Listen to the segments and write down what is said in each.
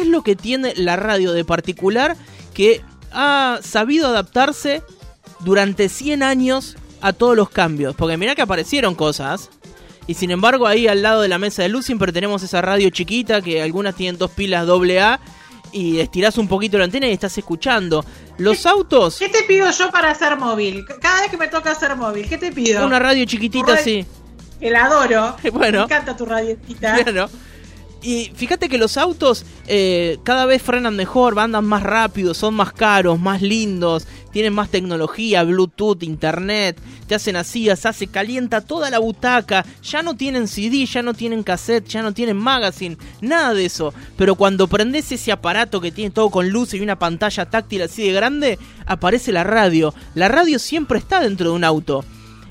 ¿Qué es lo que tiene la radio de particular que ha sabido adaptarse durante 100 años a todos los cambios? Porque mirá que aparecieron cosas. Y sin embargo, ahí al lado de la mesa de luz siempre tenemos esa radio chiquita que algunas tienen dos pilas AA y estirás un poquito la antena y estás escuchando. Los autos. ¿Qué te pido yo para hacer móvil? Cada vez que me toca hacer móvil, ¿qué te pido? Una radio chiquitita, sí. El adoro. Bueno. Me encanta tu radiotita. Bueno. Y fíjate que los autos eh, cada vez frenan mejor, andan más rápido, son más caros, más lindos, tienen más tecnología, Bluetooth, internet, te hacen así, se calienta toda la butaca, ya no tienen CD, ya no tienen cassette, ya no tienen magazine, nada de eso. Pero cuando prendes ese aparato que tiene todo con luz y una pantalla táctil así de grande, aparece la radio. La radio siempre está dentro de un auto.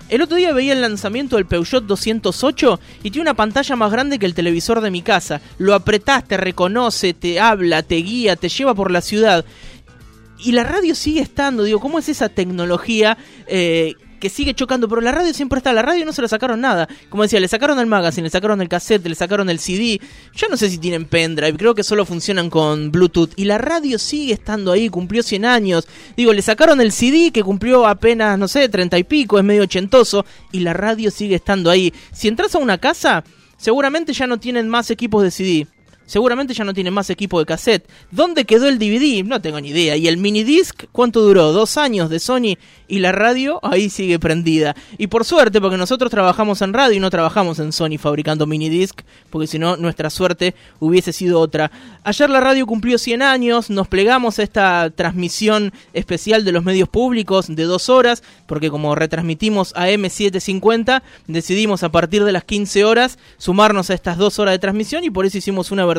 El otro día veía el lanzamiento del Peugeot 208 y tiene una pantalla más grande que el televisor de mi casa. Lo apretás, te reconoce, te habla, te guía, te lleva por la ciudad. Y la radio sigue estando, digo, ¿cómo es esa tecnología eh, que sigue chocando, pero la radio siempre está, la radio no se la sacaron nada. Como decía, le sacaron el magazine, le sacaron el cassette, le sacaron el CD. Yo no sé si tienen pendrive, creo que solo funcionan con Bluetooth. Y la radio sigue estando ahí, cumplió 100 años. Digo, le sacaron el CD que cumplió apenas, no sé, 30 y pico, es medio ochentoso. Y la radio sigue estando ahí. Si entras a una casa, seguramente ya no tienen más equipos de CD seguramente ya no tiene más equipo de cassette. ¿Dónde quedó el DVD? No tengo ni idea. ¿Y el minidisc cuánto duró? Dos años de Sony y la radio ahí sigue prendida. Y por suerte, porque nosotros trabajamos en radio y no trabajamos en Sony fabricando minidisc, porque si no, nuestra suerte hubiese sido otra. Ayer la radio cumplió 100 años, nos plegamos a esta transmisión especial de los medios públicos de dos horas, porque como retransmitimos a M750, decidimos a partir de las 15 horas sumarnos a estas dos horas de transmisión y por eso hicimos una versión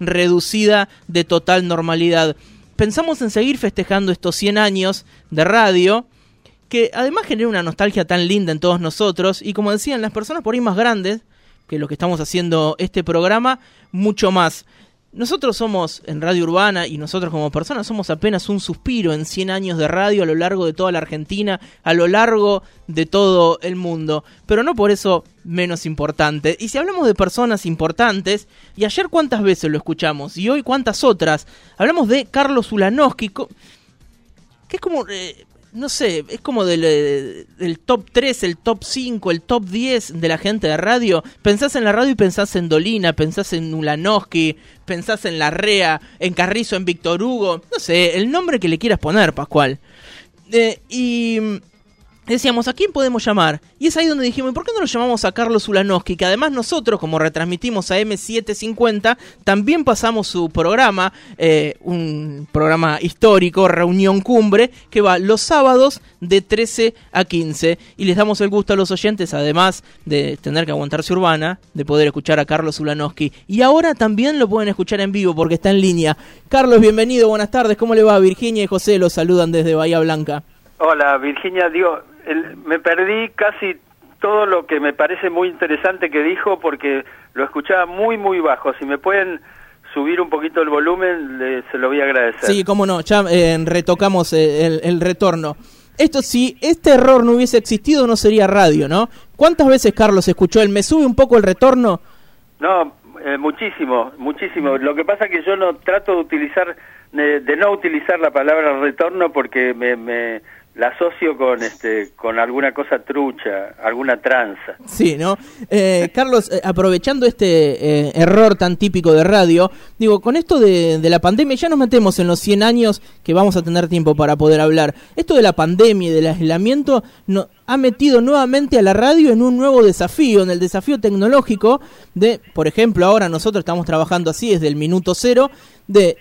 reducida de total normalidad. Pensamos en seguir festejando estos 100 años de radio, que además genera una nostalgia tan linda en todos nosotros, y como decían las personas por ahí más grandes, que lo que estamos haciendo este programa, mucho más. Nosotros somos en Radio Urbana y nosotros como personas somos apenas un suspiro en 100 años de radio a lo largo de toda la Argentina, a lo largo de todo el mundo, pero no por eso menos importante. Y si hablamos de personas importantes, y ayer cuántas veces lo escuchamos y hoy cuántas otras, hablamos de Carlos Ulanowski, que es como... Eh, no sé, es como del, eh, del, top 3, el top 5, el top 10 de la gente de radio. Pensás en la radio y pensás en Dolina, pensás en Ulanowski, pensás en Larrea, en Carrizo, en Víctor Hugo. No sé, el nombre que le quieras poner, Pascual. Eh, y decíamos, ¿a quién podemos llamar? Y es ahí donde dijimos, ¿por qué no lo llamamos a Carlos Ulanowski? Que además nosotros, como retransmitimos a M750, también pasamos su programa, eh, un programa histórico, Reunión Cumbre, que va los sábados de 13 a 15. Y les damos el gusto a los oyentes, además de tener que aguantarse urbana, de poder escuchar a Carlos Ulanowski. Y ahora también lo pueden escuchar en vivo porque está en línea. Carlos, bienvenido, buenas tardes, ¿cómo le va? Virginia y José los saludan desde Bahía Blanca. Hola, Virginia, digo, me perdí casi todo lo que me parece muy interesante que dijo porque lo escuchaba muy, muy bajo. Si me pueden subir un poquito el volumen, se lo voy a agradecer. Sí, cómo no, ya eh, retocamos eh, el, retorno. Esto, si este error no hubiese existido, no sería radio, ¿no? ¿Cuántas veces Carlos escuchó él? ¿Me sube un poco el retorno? No, eh, muchísimo, muchísimo. Lo que pasa es que yo no trato de utilizar, de, no utilizar la palabra retorno porque me, me la asocio con este con alguna cosa trucha, alguna tranza. Sí, ¿no? Eh, Carlos, eh, aprovechando este eh, error tan típico de radio, digo, con esto de, la pandemia, ya nos metemos en los 100 años que vamos a tener tiempo para poder hablar. Esto de la pandemia y del aislamiento ha metido nuevamente a la radio en un nuevo desafío, en el desafío tecnológico de, por ejemplo, ahora nosotros estamos trabajando así desde el minuto cero, de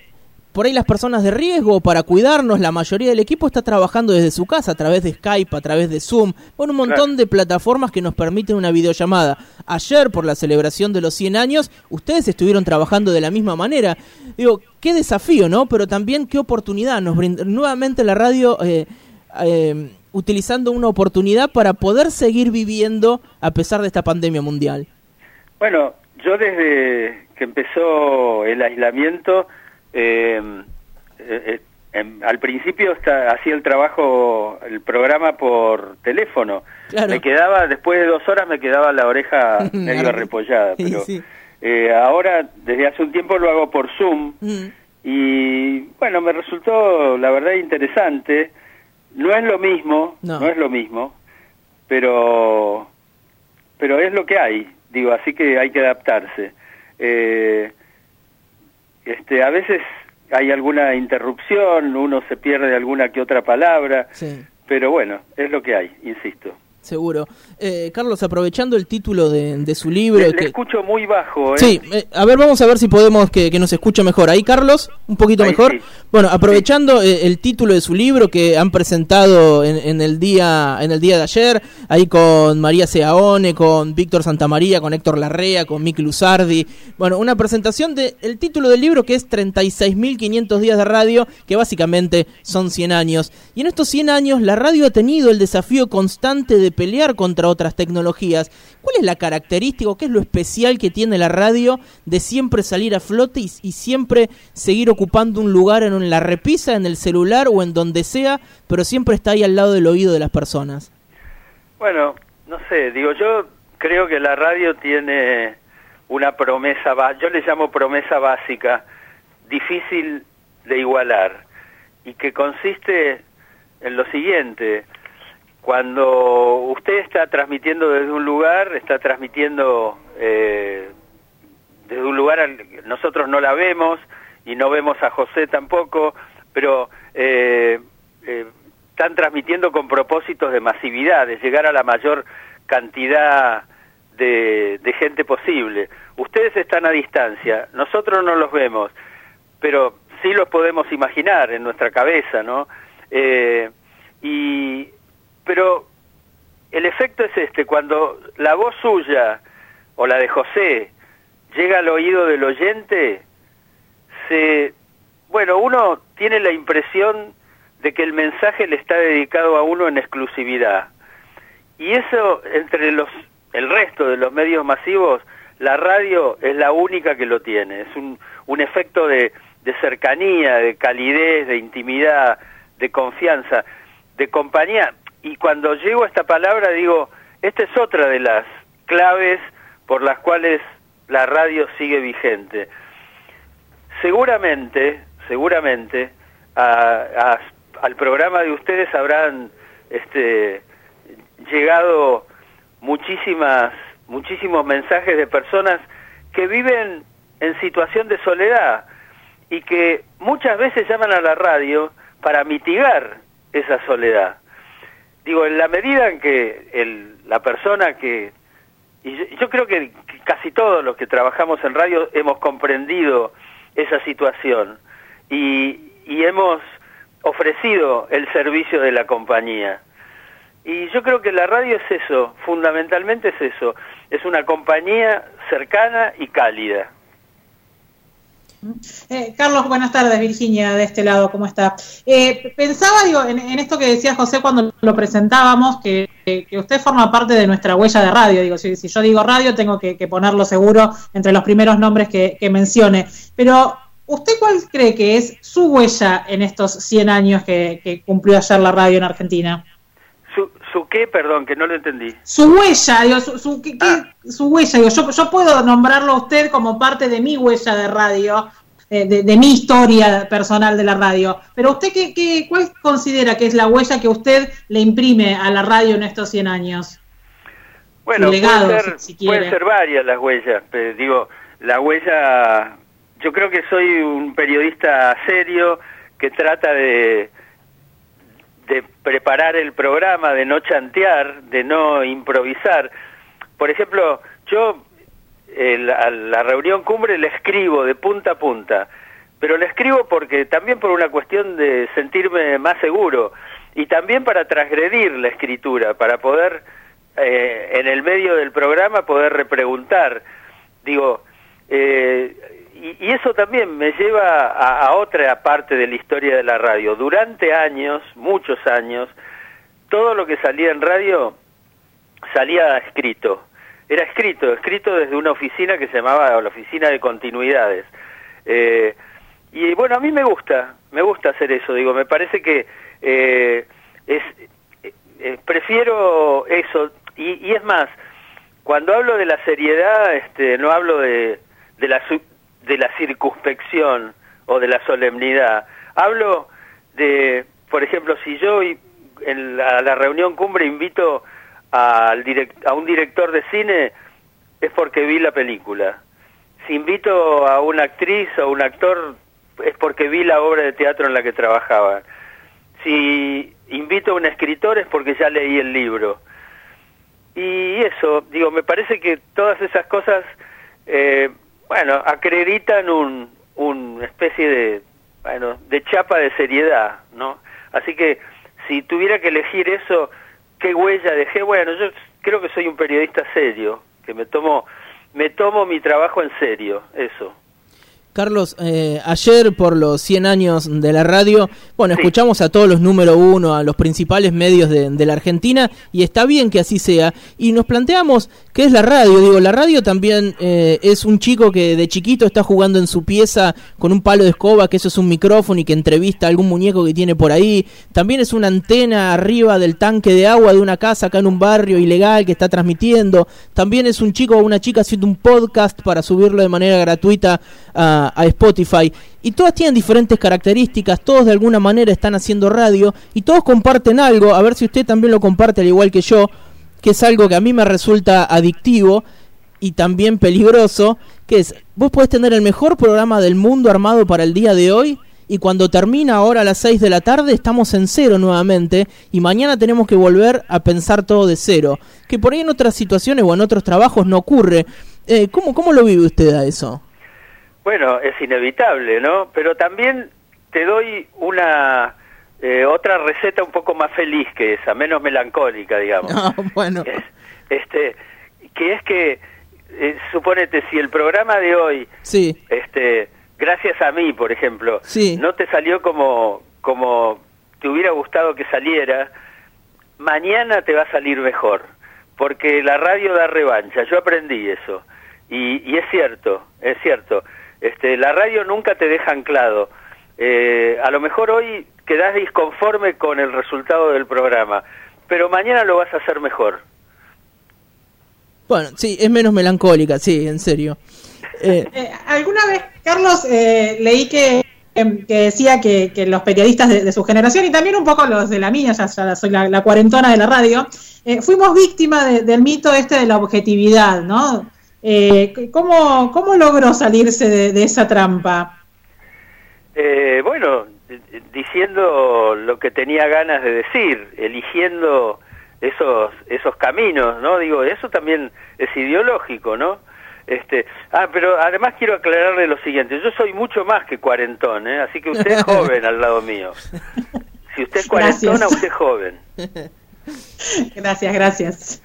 por ahí las personas de riesgo para cuidarnos, la mayoría del equipo está trabajando desde su casa a través de Skype, a través de Zoom, con un montón de plataformas que nos permiten una videollamada. Ayer, por la celebración de los 100 años, ustedes estuvieron trabajando de la misma manera. Digo, qué desafío, ¿no? Pero también qué oportunidad nos brinda nuevamente la radio. Eh, eh, utilizando una oportunidad para poder seguir viviendo a pesar de esta pandemia mundial. Bueno, yo desde que empezó el aislamiento eh, eh, eh al principio hacía el trabajo, el programa por teléfono. Me quedaba, después de dos horas me quedaba la oreja medio repollada, pero Eh, ahora, desde hace un tiempo lo hago por Zoom Mm. y bueno, me resultó la verdad interesante. No es lo mismo, No. no, es lo mismo, pero pero es lo que hay, digo, así que hay que adaptarse. Eh, este, a veces hay alguna interrupción, uno se pierde alguna que otra palabra, Sí. pero bueno, es lo que hay, insisto. Seguro. Eh, Carlos, aprovechando el título de, de su libro... Le, le que- escucho muy bajo, ¿eh? Sí, eh, a ver, vamos a ver si podemos que, que nos escuche mejor. Ahí, Carlos, un poquito Ahí mejor. sí. Bueno, aprovechando eh, el título de su libro que han presentado en, en el día en el día de ayer, ahí con María Seaone, con Víctor Santamaría, con Héctor Larrea, con Mick Luzardi. Bueno, una presentación del el título del libro que es 36.500 días de radio, que básicamente son 100 años. Y en estos 100 años la radio ha tenido el desafío constante de pelear contra otras tecnologías. ¿Cuál es la característica o qué es lo especial que tiene la radio de siempre salir a flote y, y siempre seguir ocupando un lugar en, la repisa, en el celular o en donde sea, pero siempre está ahí al lado del oído de las personas? Bueno, no sé, digo, yo creo que la radio tiene una promesa, yo le llamo promesa básica, difícil de igualar, y que consiste en lo siguiente, cuando usted está transmitiendo desde un lugar, está transmitiendo eh, desde un lugar, al- nosotros no la vemos y no vemos a José tampoco, pero eh, eh, están transmitiendo con propósitos de masividad, de llegar a la mayor cantidad de, de gente posible. Ustedes están a distancia, nosotros no los vemos, pero sí los podemos imaginar en nuestra cabeza, ¿no? Eh, y pero el efecto es este, cuando la voz suya o la de José llega al oído del oyente, se bueno, uno tiene la impresión de que el mensaje le está dedicado a uno en exclusividad. Y eso entre los el resto de los medios masivos, la radio es la única que lo tiene. Es un, un efecto de, de cercanía, de calidez, de intimidad, de confianza, de compañía. Y cuando llego a esta palabra digo, esta es otra de las claves por las cuales la radio sigue vigente. Seguramente, seguramente, a- al programa de ustedes habrán este, llegado muchísimas, muchísimos mensajes de personas que viven en situación de soledad y que muchas veces llaman a la radio para mitigar esa soledad. Digo, en la medida en que el, la persona que... Y yo, yo creo que casi todos los que trabajamos en radio hemos comprendido esa situación y, y hemos ofrecido el servicio de la compañía. Y yo creo que la radio es eso, fundamentalmente es eso, es una compañía cercana y cálida. Eh, Carlos, buenas tardes, Virginia, de este lado, ¿cómo está? Eh, pensaba, digo, en, esto que decía José cuando lo presentábamos, que, usted forma parte de nuestra huella de radio. Digo, si, yo digo radio, tengo que, ponerlo seguro entre los primeros nombres que, que mencione. Pero, ¿usted cuál cree que es su huella en estos 100 años que, que cumplió ayer la radio en Argentina? ¿Su, ¿Su qué? Perdón, que no lo entendí. Su huella, digo, su, su, ¿qué- qué- su huella, digo, yo, yo puedo nombrarlo a usted como parte de mi huella de radio, eh, de, de mi historia personal de la radio, pero usted qué, qué, cuál considera que es la huella que usted le imprime a la radio en estos 100 años? Bueno, legado, pueden ser, si- si pueden ser varias las huellas, pero digo, la huella, yo creo que soy un periodista serio que trata de, de preparar el programa, de no chantear, de no improvisar. Por ejemplo, yo el- a la reunión cumbre le escribo de punta a punta, pero le escribo porque también por una cuestión de sentirme más seguro y también para transgredir la escritura, para poder eh, en el medio del programa poder repreguntar. Digo, eh, y, eso también me lleva a, a otra parte de la historia de la radio. Durante años, muchos años, todo lo que salía en radio salía escrito. Era escrito, escrito desde una oficina que se llamaba la Oficina de Continuidades. Eh, y bueno, a mí me gusta, me gusta hacer eso, digo, me parece que eh, es, eh, prefiero eso, y, y es más, cuando hablo de la seriedad, este, no hablo de, de la, de la circunspección o de la solemnidad. Hablo de, por ejemplo, si yo en la, la reunión cumbre invito al a un director de cine, es porque vi la película. Si invito a una actriz o un actor, es porque vi la obra de teatro en la que trabajaba. Si invito a un escritor es porque ya leí el libro. Y eso, digo, me parece que todas esas cosas, eh, bueno, acreditan un, una especie de, bueno, de chapa de seriedad, ¿no? Así que si tuviera que elegir eso, ¿qué huella dejé? Bueno, yo creo que soy un periodista serio, que me tomo, me tomo mi trabajo en serio, eso. Carlos, eh, ayer por los 100 años de la radio, bueno, escuchamos a todos los número uno, a los principales medios de, la Argentina, y está bien que así sea. Y nos planteamos qué es la radio. Digo, la radio también eh, es un chico que de chiquito está jugando en su pieza con un palo de escoba, que eso es un micrófono y que entrevista a algún muñeco que tiene por ahí. También es una antena arriba del tanque de agua de una casa acá en un barrio ilegal que está transmitiendo. También es un chico o una chica haciendo un podcast para subirlo de manera gratuita a a, Spotify y todas tienen diferentes características, todos de alguna manera están haciendo radio y todos comparten algo, a ver si usted también lo comparte al igual que yo, que es algo que a mí me resulta adictivo y también peligroso, que es, vos podés tener el mejor programa del mundo armado para el día de hoy y cuando termina ahora a las 6 de la tarde estamos en cero nuevamente y mañana tenemos que volver a pensar todo de cero, que por ahí en otras situaciones o en otros trabajos no ocurre. Eh, ¿cómo, ¿Cómo lo vive usted a eso? Bueno, es inevitable, ¿no? Pero también te doy una eh, otra receta un poco más feliz que esa, menos melancólica, digamos. Bueno. este, que es que, eh, suponete, si el programa de hoy, sí. este, gracias a mí, por ejemplo, sí. no te salió como, como te hubiera gustado que saliera, mañana te va a salir mejor, porque la radio da revancha, yo aprendí eso. Y, y es cierto, es cierto. Este, la radio nunca te deja anclado. Eh, a lo mejor hoy quedás disconforme con el resultado del programa, pero mañana lo vas a hacer mejor. Bueno, sí, es menos melancólica, sí, en serio. Eh, eh, alguna vez, Carlos, leí que, decía que, los periodistas de, su generación y también un poco los de la mía, ya, soy la, cuarentona de la radio, fuimos víctimas del mito este de la objetividad, ¿no? Eh, ¿cómo, ¿Cómo logró salirse de, esa trampa? Eh, bueno, diciendo lo que tenía ganas de decir, eligiendo esos esos caminos, ¿no? Digo, eso también es ideológico, ¿no? Este, ah, pero además quiero aclararle lo siguiente, yo soy mucho más que cuarentón, ¿eh? así que usted es joven al lado mío. Si usted es cuarentona, usted es joven. Gracias, gracias.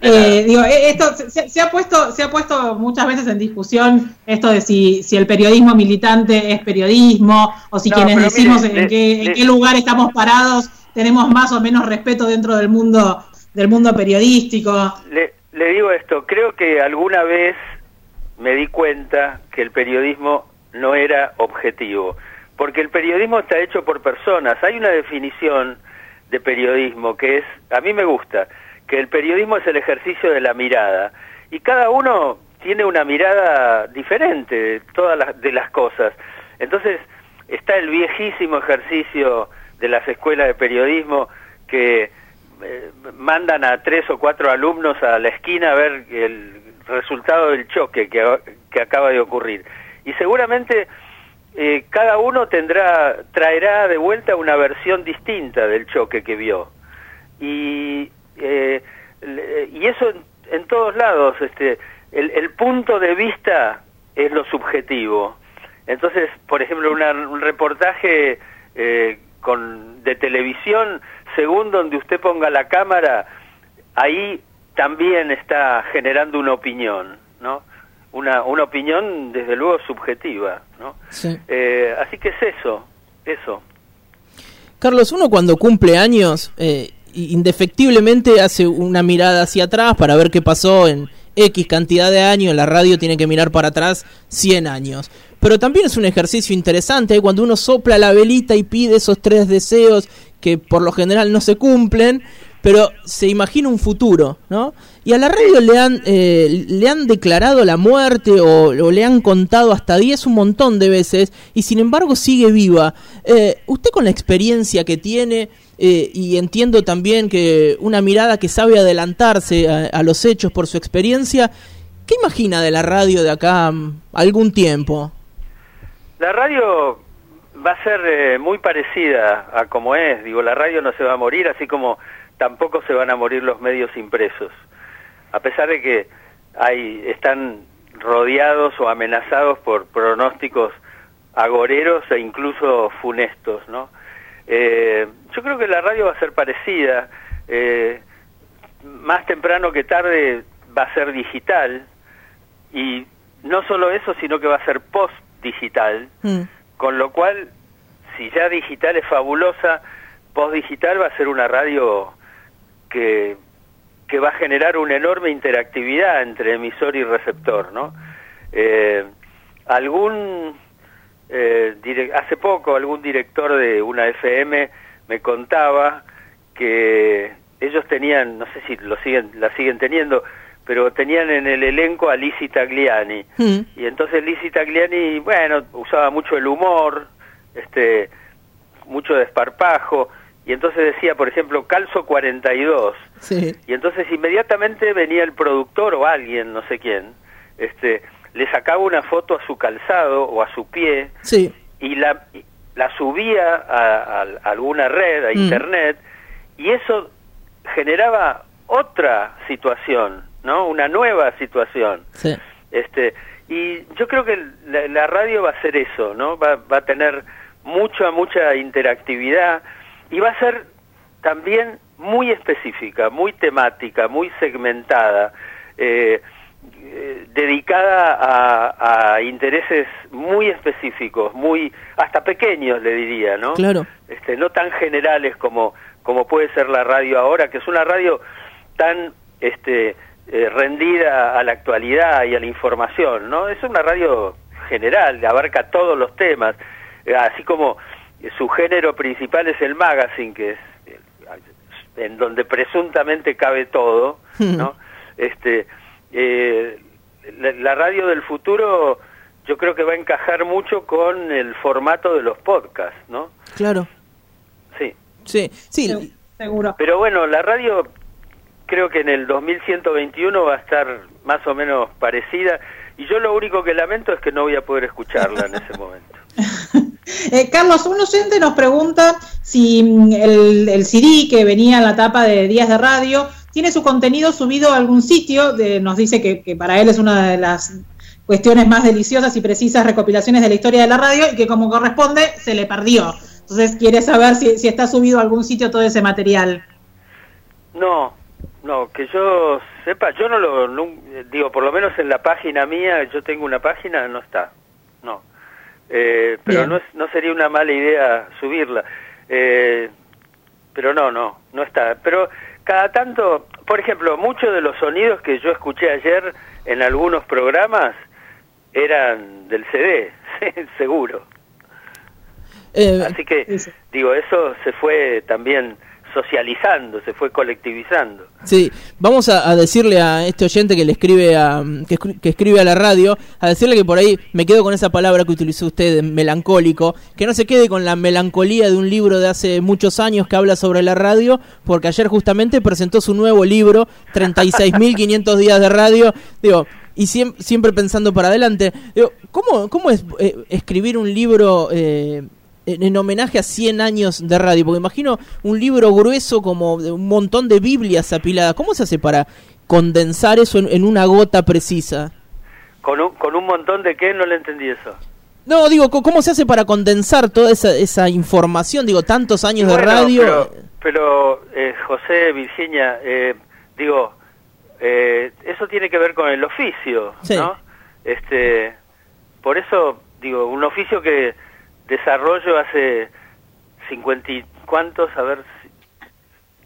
Eh, digo, eh, esto se, ha puesto, se ha puesto muchas veces en discusión esto de si, si el periodismo militante es periodismo o si quienes decimos en, qué, lugar estamos parados tenemos más o menos respeto dentro del mundo del mundo periodístico. Le, le digo esto, creo que alguna vez me di cuenta que el periodismo no era objetivo, porque el periodismo está hecho por personas. Hay una definición de periodismo que es, a mí me gusta, que el periodismo es el ejercicio de la mirada y cada uno tiene una mirada diferente de todas las, de las cosas. Entonces está el viejísimo ejercicio de las escuelas de periodismo que eh, mandan a tres o cuatro alumnos a la esquina a ver el resultado del choque que, que acaba de ocurrir. Y seguramente eh, cada uno tendrá, traerá de vuelta una versión distinta del choque que vio. Y eh, y eso en, todos lados, este, el, punto de vista es lo subjetivo. Entonces, por ejemplo, un reportaje eh, con, de televisión, según donde usted ponga la cámara, ahí también está generando una opinión, ¿no? Una, una opinión, desde luego, subjetiva, ¿no? Eh, así que es eso, eso. Carlos, uno cuando cumple años, eh, indefectiblemente hace una mirada hacia atrás para ver qué pasó en X cantidad de años, la radio tiene que mirar para atrás 100 años. Pero también es un ejercicio interesante ¿eh? cuando uno sopla la velita y pide esos tres deseos que por lo general no se cumplen, pero se imagina un futuro, ¿no? Y a la radio le han, eh, le han declarado la muerte o, le han contado hasta 10 un montón de veces y sin embargo sigue viva. Eh, usted con la experiencia que tiene eh, y entiendo también que una mirada que sabe adelantarse a, los hechos por su experiencia, ¿qué imagina de la radio de acá mm, algún tiempo? La radio va a ser eh, muy parecida a como es, digo, la radio no se va a morir, así como tampoco se van a morir los medios impresos, a pesar de que hay, están rodeados o amenazados por pronósticos agoreros e incluso funestos, ¿no? Eh, yo creo que la radio va a ser parecida, eh, más temprano que tarde va a ser digital y no solo eso, sino que va a ser post-digital, mm. con lo cual, si ya digital es fabulosa, post-digital va a ser una radio que, que va a generar una enorme interactividad entre emisor y receptor, ¿no? Eh, algún eh, hace poco algún director de una FM me contaba que ellos tenían, no sé si lo siguen, la siguen teniendo, pero tenían en el elenco a Lizzie Tagliani. Mm. Y entonces Lizzie Tagliani, bueno, usaba mucho el humor, este, mucho desparpajo, y entonces decía, por ejemplo, calzo 42. Sí. Y entonces inmediatamente venía el productor o alguien, no sé quién, este, le sacaba una foto a su calzado o a su pie y la, la subía a, alguna red, a mm. internet, y eso generaba otra situación, ¿no? Una nueva situación. Este, y yo creo que la, radio va a ser eso, ¿no? Va, va a tener mucha, mucha interactividad y va a ser también muy específica, muy temática, muy segmentada. Eh, eh, dedicada a, intereses muy específicos, muy hasta pequeños le diría, ¿no? Claro. Este, no tan generales como como puede ser la radio ahora, que es una radio tan este eh, rendida a la actualidad y a la información, ¿no? Es una radio general, abarca todos los temas, eh, así como su género principal es el magazine, que es en donde presuntamente cabe todo, ¿no? este eh, la, radio del futuro yo creo que va a encajar mucho con el formato de los podcasts, ¿no? Claro. Sí. Sí, sí. Seguro. Pero bueno, la radio creo que en el 2121 va a estar más o menos parecida y yo lo único que lamento es que no voy a poder escucharla en ese momento. Eh, Carlos, un oyente nos pregunta si mm, el, el, CD que venía en la tapa de Días de Radio tiene su contenido subido a algún sitio, de, nos dice que, para él es una de las cuestiones más deliciosas y precisas recopilaciones de la historia de la radio y que como corresponde se le perdió. Entonces quiere saber si, está subido a algún sitio todo ese material. No, no, que yo sepa, yo no lo, digo, por lo menos en la página mía, yo tengo una página, no está. Eh, pero no, no sería una mala idea subirla. Eh, pero no, no, no está. Pero cada tanto, por ejemplo, muchos de los sonidos que yo escuché ayer en algunos programas eran del CD, seguro. Eh, Así que, digo, eso se fue también socializando, se fue colectivizando. Sí, vamos a, decirle a este oyente que le escribe a que, escribe a la radio, a decirle que por ahí me quedo con esa palabra que utilizó usted, melancólico, que no se quede con la melancolía de un libro de hace muchos años que habla sobre la radio, porque ayer justamente presentó su nuevo libro, 36.500 días de radio, digo, y siempre, pensando para adelante, digo, ¿cómo, cómo es eh, escribir un libro eh, en, homenaje a 100 años de radio? Porque imagino un libro grueso como un montón de Biblias apiladas. ¿Cómo se hace para condensar eso en, una gota precisa? ¿Con un, ¿Con un montón de qué? No le entendí eso. No, digo, ¿cómo se hace para condensar toda esa, esa información? Digo, tantos años de radio. Pero, eh, José, Virginia, eh, digo, eh, eso tiene que ver con el oficio, ¿no? Este, por eso, digo, un oficio que desarrollo hace cincuenta y cuántos, a ver,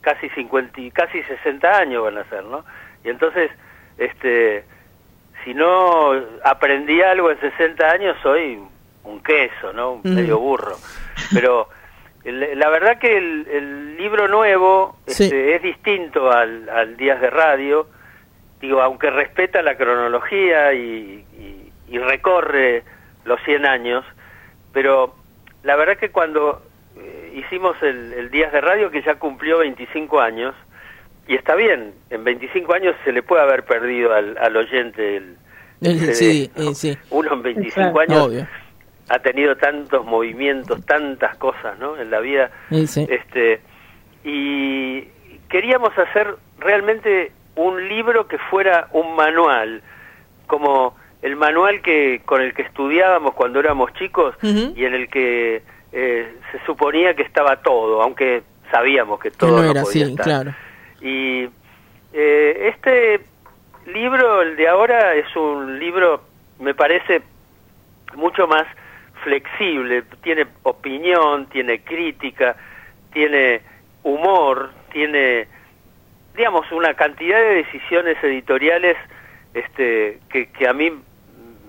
casi cincuenta casi sesenta años van a ser, ¿no? Y entonces, este, si no aprendí algo en 60 años, soy un queso, ¿no? Un medio burro. Pero la verdad que el, libro nuevo este, es distinto al, al Días de Radio, digo, aunque respeta la cronología y, y, recorre los 100 años, pero la verdad que cuando eh, hicimos el, el, Días de Radio, que ya cumplió 25 años, y está bien, en 25 años se le puede haber perdido al, al oyente el, sí, sí. Uno en 25 años ha tenido tantos movimientos, tantas cosas, ¿no? En la vida. Este y queríamos hacer realmente un libro que fuera un manual, como el manual que con el que estudiábamos cuando éramos chicos y en el que eh, se suponía que estaba todo, aunque sabíamos que todo no, era, así, Claro. Y eh, este libro, el de ahora, es un libro, me parece, mucho más flexible, tiene opinión, tiene crítica, tiene humor, tiene, digamos, una cantidad de decisiones editoriales este, que, que a mí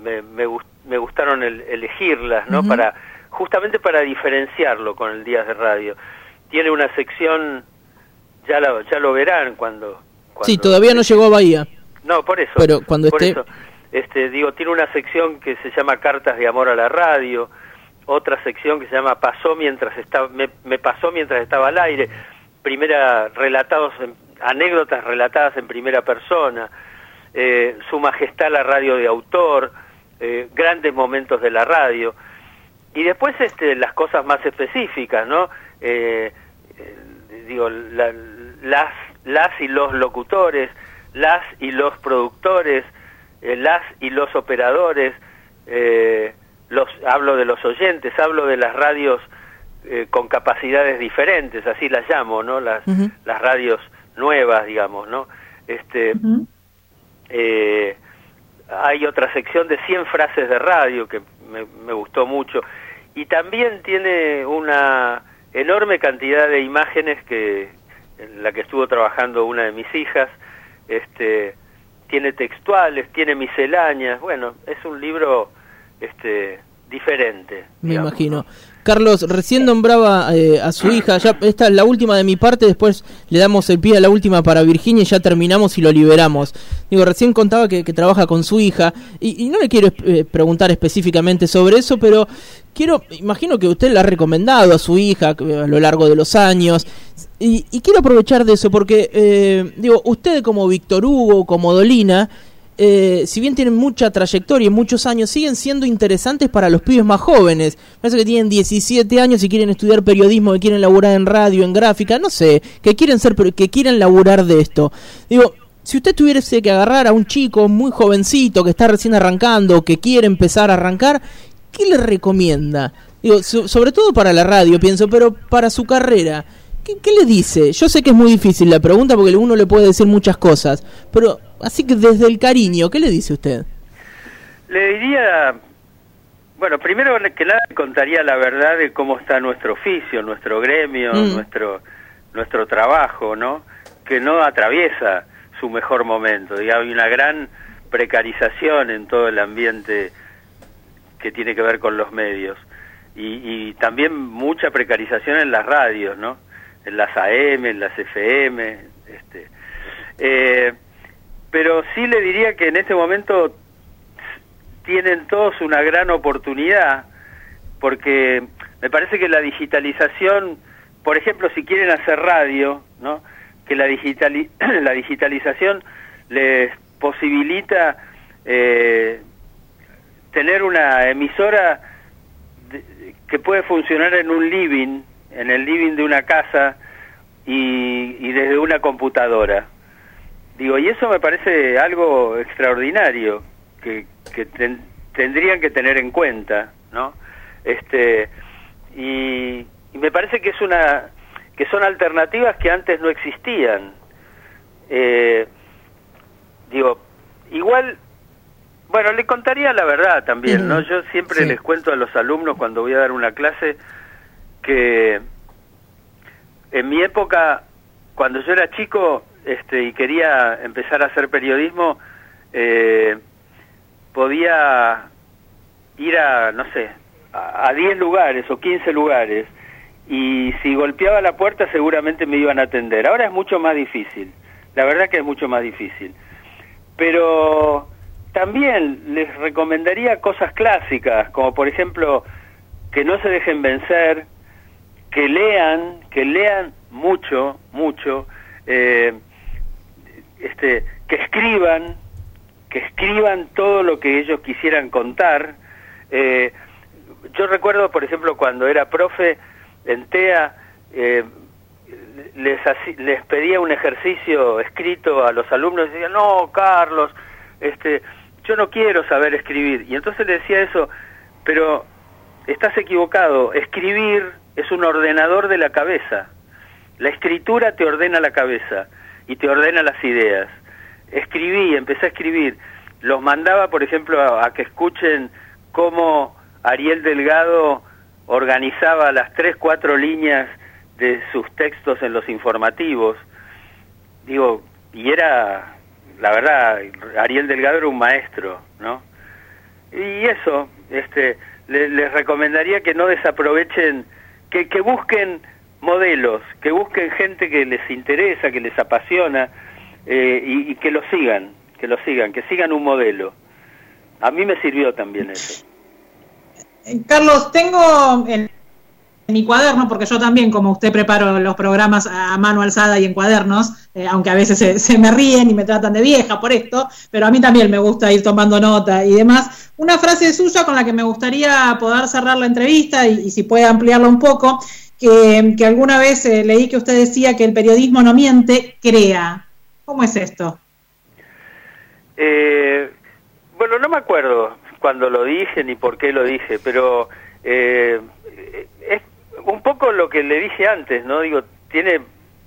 me, me, gustaron elegirlas, ¿no? Para justamente para diferenciarlo con el Días de Radio. Tiene una sección, ya lo, ya lo verán cuando, Sí, todavía no llegó a Bahía. No, por eso. Pero cuando esté... Este, digo, tiene una sección que se llama Cartas de Amor a la Radio, otra sección que se llama Pasó mientras estaba, me, pasó mientras estaba al aire, primera relatados, anécdotas relatadas en primera persona, eh, Su Majestad la radio de autor, eh, grandes momentos de la radio, y después este, las cosas más específicas, ¿no? Eh, digo, las, las y los locutores, las y los productores, eh, las y los operadores, eh, los, hablo de los oyentes, hablo de las radios eh, con capacidades diferentes, así las llamo, ¿no? Las, las radios nuevas, digamos, ¿no? Este, hay otra sección de 100 frases de radio que me, me gustó mucho y también tiene una enorme cantidad de imágenes que en la que estuvo trabajando una de mis hijas, este, tiene textuales, tiene misceláneas, bueno, es un libro este, diferente. Me imagino. Carlos, recién nombraba eh, a su hija, ya esta es la última de mi parte, después le damos el pie a la última para Virginia y ya terminamos y lo liberamos. Digo, recién contaba que, trabaja con su hija y, no le quiero eh, preguntar específicamente sobre eso, pero quiero, imagino que usted la ha recomendado a su hija a lo largo de los años y, quiero aprovechar de eso porque, eh, digo, usted como Víctor Hugo, como Dolina, eh, si bien tienen mucha trayectoria y muchos años, siguen siendo interesantes para los pibes más jóvenes. Parece que tienen 17 años y quieren estudiar periodismo, que quieren laburar en radio, en gráfica, no sé, que quieren ser, que quieren laburar de esto. Digo, si usted tuviese que agarrar a un chico muy jovencito que está recién arrancando, que quiere empezar a arrancar, ¿qué le recomienda? Digo, sobre todo para la radio, pienso, pero para su carrera. ¿Qué, ¿Qué, le dice? Yo sé que es muy difícil la pregunta porque uno le puede decir muchas cosas, pero Así que desde el cariño, ¿qué le dice usted? Le diría, bueno, primero que nada contaría la verdad de cómo está nuestro oficio, nuestro gremio, mm. nuestro nuestro trabajo, ¿no? Que no atraviesa su mejor momento. Y hay una gran precarización en todo el ambiente que tiene que ver con los medios. Y, y también mucha precarización en las radios, ¿no? En las AM, en las FM. Este, eh, pero sí le diría que en este momento tienen todos una gran oportunidad, porque me parece que la digitalización, por ejemplo, si quieren hacer radio, ¿no? que la, la digitalización les posibilita eh, tener una emisora que puede funcionar en un living, en el living de una casa y, y desde una computadora. Digo, y eso me parece algo extraordinario que, que tendrían que tener en cuenta, ¿no? Este, y, me parece que es una que son alternativas que antes no existían. Eh, digo, igual, bueno, le contaría la verdad también, ¿no? Yo siempre les cuento a los alumnos cuando voy a dar una clase que en mi época, cuando yo era chico, este, y quería empezar a hacer periodismo, eh, podía ir a, no sé, a 10 lugares o 15 lugares y si golpeaba la puerta seguramente me iban a atender. Ahora es mucho más difícil, la verdad que es mucho más difícil. Pero también les recomendaría cosas clásicas, como por ejemplo que no se dejen vencer, que lean, que lean mucho, mucho, eh, este, que escriban, que escriban todo lo que ellos quisieran contar. Eh, yo recuerdo, por ejemplo, cuando era profe en TEA, eh, les, les pedía un ejercicio escrito a los alumnos y decían, no, Carlos, este, yo no quiero saber escribir. Y entonces le decía eso, pero estás equivocado, escribir es un ordenador de la cabeza. La escritura te ordena la cabeza y te ordena las ideas. Escribí, empecé a escribir. Los mandaba, por ejemplo, a, que escuchen cómo Ariel Delgado organizaba las tres, cuatro líneas de sus textos en los informativos. Digo, y era, la verdad, Ariel Delgado era un maestro, ¿no? Y eso, este, les recomendaría que no desaprovechen, que, que busquen modelos, que busquen gente que les interesa, que les apasiona eh, y, que lo sigan, que lo sigan, que sigan un modelo. A mí me sirvió también eso. Eh, Carlos, tengo en, mi cuaderno, porque yo también, como usted, preparo los programas a mano alzada y en cuadernos, eh, aunque a veces se, me ríen y me tratan de vieja por esto, pero a mí también me gusta ir tomando nota y demás. Una frase suya con la que me gustaría poder cerrar la entrevista y, y si puede ampliarla un poco, que, alguna vez eh, leí que usted decía que el periodismo no miente, crea. ¿Cómo es esto? Eh, bueno, no me acuerdo cuando lo dije ni por qué lo dije, pero eh, es un poco lo que le dije antes, ¿no? Digo, tiene,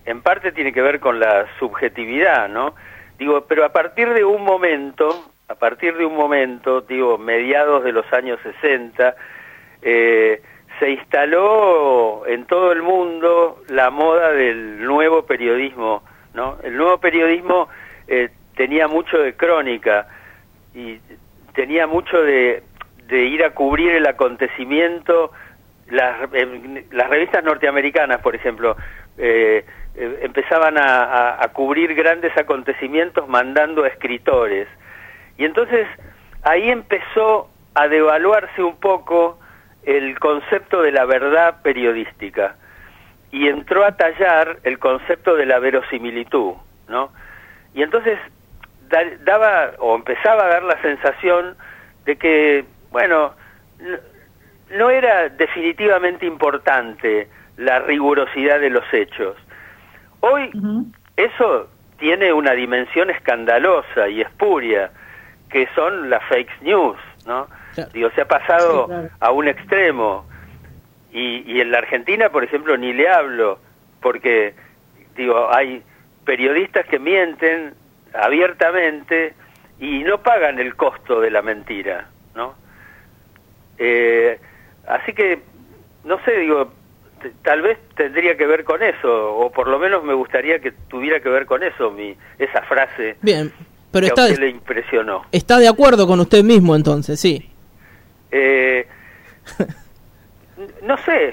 en parte tiene que ver con la subjetividad, ¿no? Digo, pero a partir de un momento, a partir de un momento, digo, mediados de los años 60, eh, se instaló en todo el mundo la moda del nuevo periodismo, ¿no? El nuevo periodismo eh, tenía mucho de crónica y tenía mucho de, ir a cubrir el acontecimiento. Las, revistas norteamericanas, por ejemplo, eh, eh, empezaban a, a cubrir grandes acontecimientos mandando a escritores. Y entonces ahí empezó a devaluarse un poco el concepto de la verdad periodística y entró a tallar el concepto de la verosimilitud, ¿no? Y entonces daba o empezaba a dar la sensación de que, bueno, no era definitivamente importante la rigurosidad de los hechos. Hoy eso tiene una dimensión escandalosa y espuria, que son las fake news, ¿no? Digo, se ha pasado a un extremo. Y, y en la Argentina, por ejemplo, ni le hablo, porque, digo, hay periodistas que mienten abiertamente y no pagan el costo de la mentira, ¿no? Eh, así que, no sé, digo, tal vez tendría que ver con eso, o por lo menos me gustaría que tuviera que ver con eso, mi, esa frase. Bien, pero está, le impresionó. Está de acuerdo con usted mismo entonces, sí. Eh, no sé,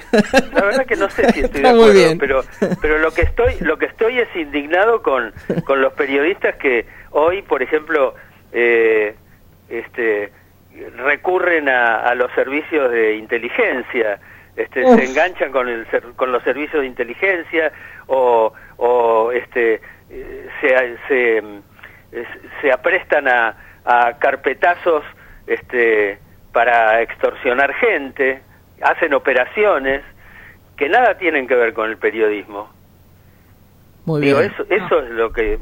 la verdad que no sé si estoy de acuerdo, pero pero lo que estoy lo que estoy es indignado con, con los periodistas que hoy, por ejemplo, eh, este recurren a, los servicios de inteligencia, este, se enganchan con el con los servicios de inteligencia o, o este se, se, se aprestan a, a carpetazos este para extorsionar gente, hacen operaciones que nada tienen que ver con el periodismo. Muy digo, bien. Eso, eso es lo que,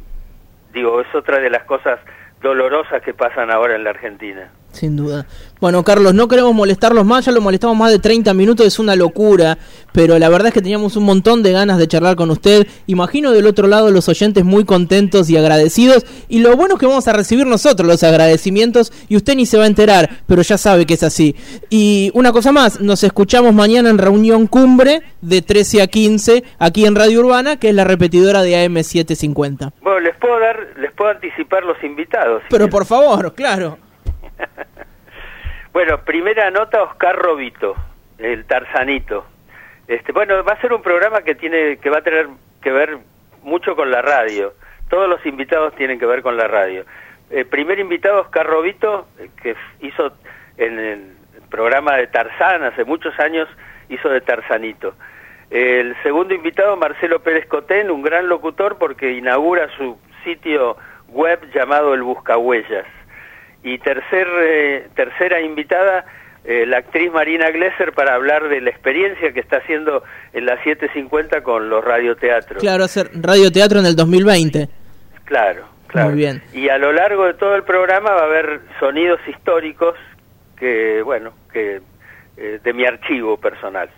digo, es otra de las cosas dolorosas que pasan ahora en la Argentina. Sin duda. Bueno, Carlos, no queremos molestarlos más, ya lo molestamos más de 30 minutos, es una locura, pero la verdad es que teníamos un montón de ganas de charlar con usted. Imagino del otro lado los oyentes muy contentos y agradecidos, y lo bueno es que vamos a recibir nosotros los agradecimientos y usted ni se va a enterar, pero ya sabe que es así. Y una cosa más, nos escuchamos mañana en reunión cumbre de 13 a 15 aquí en Radio Urbana, que es la repetidora de AM750. Bueno, les puedo dar, les puedo anticipar los invitados. pero por favor, claro. bueno, primera nota, Oscar Robito, el Tarzanito. Este, bueno, va a ser un programa que tiene que va a tener que ver mucho con la radio. Todos los invitados tienen que ver con la radio. El primer invitado es Carrobito, eh, que hizo en el programa de Tarzán hace muchos años, hizo de Tarzanito. El segundo invitado, Marcelo Pérez Cotén, un gran locutor porque inaugura su sitio web llamado El Buscahuellas. Y tercer, eh, tercera invitada, eh, la actriz Marina Glesser para hablar de la experiencia que está haciendo en la 750 con los radioteatros. Claro, hacer radioteatro en el 2020. Claro, claro. Muy bien. Y a lo largo de todo el programa va a haber sonidos históricos que, bueno, que eh, de mi archivo personal.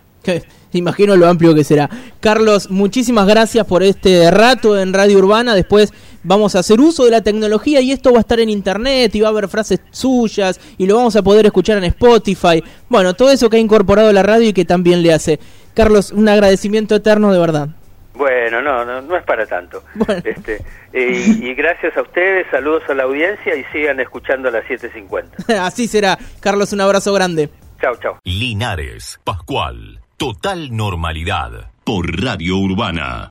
Imagino lo amplio que será. Carlos, muchísimas gracias por este rato en Radio Urbana. Después vamos a hacer uso de la tecnología y esto va a estar en internet y va a haber frases suyas y lo vamos a poder escuchar en Spotify. Bueno, todo eso que ha incorporado la radio y que también le hace. Carlos, un agradecimiento eterno de verdad. Bueno, no, no, no es para tanto. Este, y, y, gracias a ustedes, saludos a la audiencia y sigan escuchando a las 7.50. Así será. Carlos, un abrazo grande. Chao, chao. Linares, Pascual. Total normalidad por Radio Urbana.